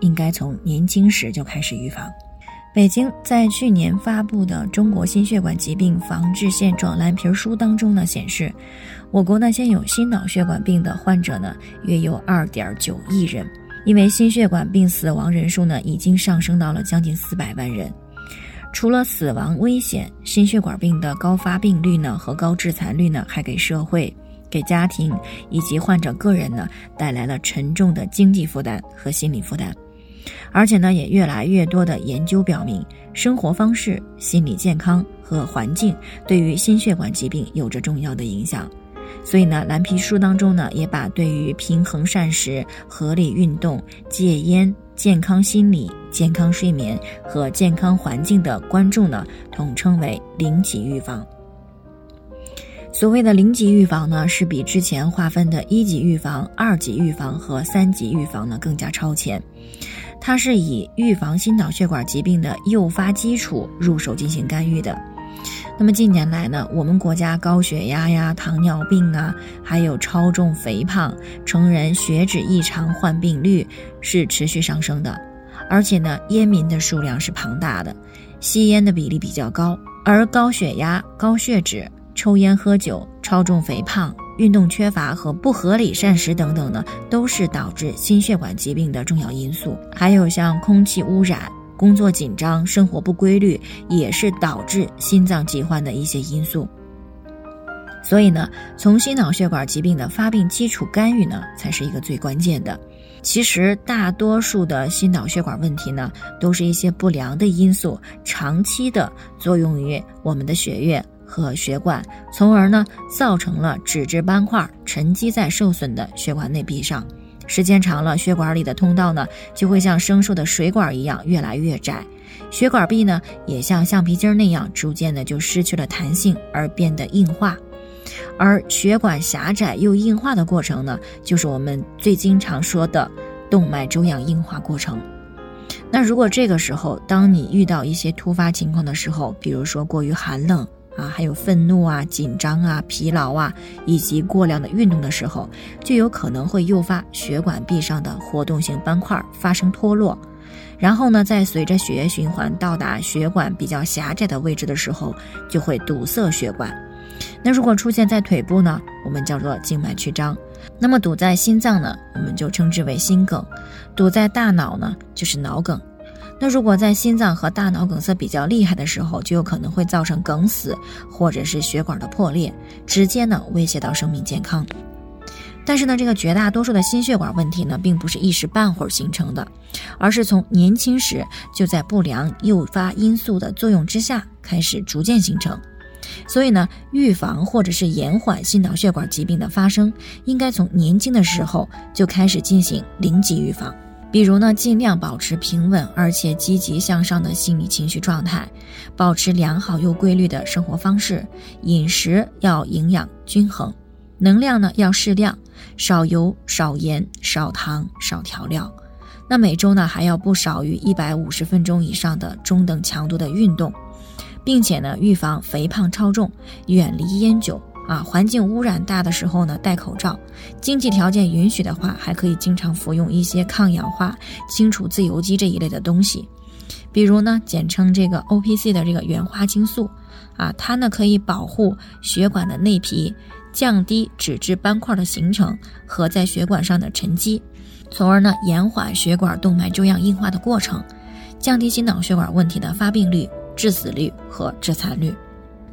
应该从年轻时就开始预防。北京在去年发布的《中国心血管疾病防治现状蓝皮书》当中呢，显示，我国呢现有心脑血管病的患者呢约有二点九亿人，因为心血管病死亡人数呢已经上升到了将近四百万人。除了死亡危险，心血管病的高发病率呢和高致残率呢，还给社会、给家庭以及患者个人呢带来了沉重的经济负担和心理负担。而且呢，也越来越多的研究表明，生活方式、心理健康和环境对于心血管疾病有着重要的影响。所以呢，蓝皮书当中呢，也把对于平衡膳食、合理运动、戒烟、健康心理、健康睡眠和健康环境的关注呢，统称为零级预防。所谓的零级预防呢，是比之前划分的一级预防、二级预防和三级预防呢更加超前。它是以预防心脑血管疾病的诱发基础入手进行干预的。那么近年来呢，我们国家高血压呀、糖尿病啊，还有超重肥胖、成人血脂异常患病率是持续上升的，而且呢，烟民的数量是庞大的，吸烟的比例比较高，而高血压、高血脂、抽烟喝酒、超重肥胖。运动缺乏和不合理膳食等等呢，都是导致心血管疾病的重要因素。还有像空气污染、工作紧张、生活不规律，也是导致心脏疾患的一些因素。所以呢，从心脑血管疾病的发病基础干预呢，才是一个最关键的。其实，大多数的心脑血管问题呢，都是一些不良的因素长期的作用于我们的血液。和血管，从而呢造成了脂质斑块沉积在受损的血管内壁上，时间长了，血管里的通道呢就会像生锈的水管一样越来越窄，血管壁呢也像橡皮筋那样逐渐的就失去了弹性而变得硬化，而血管狭窄又硬化的过程呢，就是我们最经常说的动脉粥样硬化过程。那如果这个时候，当你遇到一些突发情况的时候，比如说过于寒冷。啊，还有愤怒啊、紧张啊、疲劳啊，以及过量的运动的时候，就有可能会诱发血管壁上的活动性斑块发生脱落，然后呢，在随着血液循环到达血管比较狭窄的位置的时候，就会堵塞血管。那如果出现在腿部呢，我们叫做静脉曲张；那么堵在心脏呢，我们就称之为心梗；堵在大脑呢，就是脑梗。那如果在心脏和大脑梗塞比较厉害的时候，就有可能会造成梗死，或者是血管的破裂，直接呢威胁到生命健康。但是呢，这个绝大多数的心血管问题呢，并不是一时半会儿形成的，而是从年轻时就在不良诱发因素的作用之下开始逐渐形成。所以呢，预防或者是延缓心脑血管疾病的发生，应该从年轻的时候就开始进行零级预防。比如呢，尽量保持平稳而且积极向上的心理情绪状态，保持良好又规律的生活方式，饮食要营养均衡，能量呢要适量，少油少盐少糖少调料。那每周呢还要不少于一百五十分钟以上的中等强度的运动，并且呢预防肥胖超重，远离烟酒。啊，环境污染大的时候呢，戴口罩；经济条件允许的话，还可以经常服用一些抗氧化、清除自由基这一类的东西，比如呢，简称这个 O P C 的这个原花青素，啊，它呢可以保护血管的内皮，降低脂质斑块的形成和在血管上的沉积，从而呢延缓血管动脉粥样硬化的过程，降低心脑血管问题的发病率、致死率和致残率。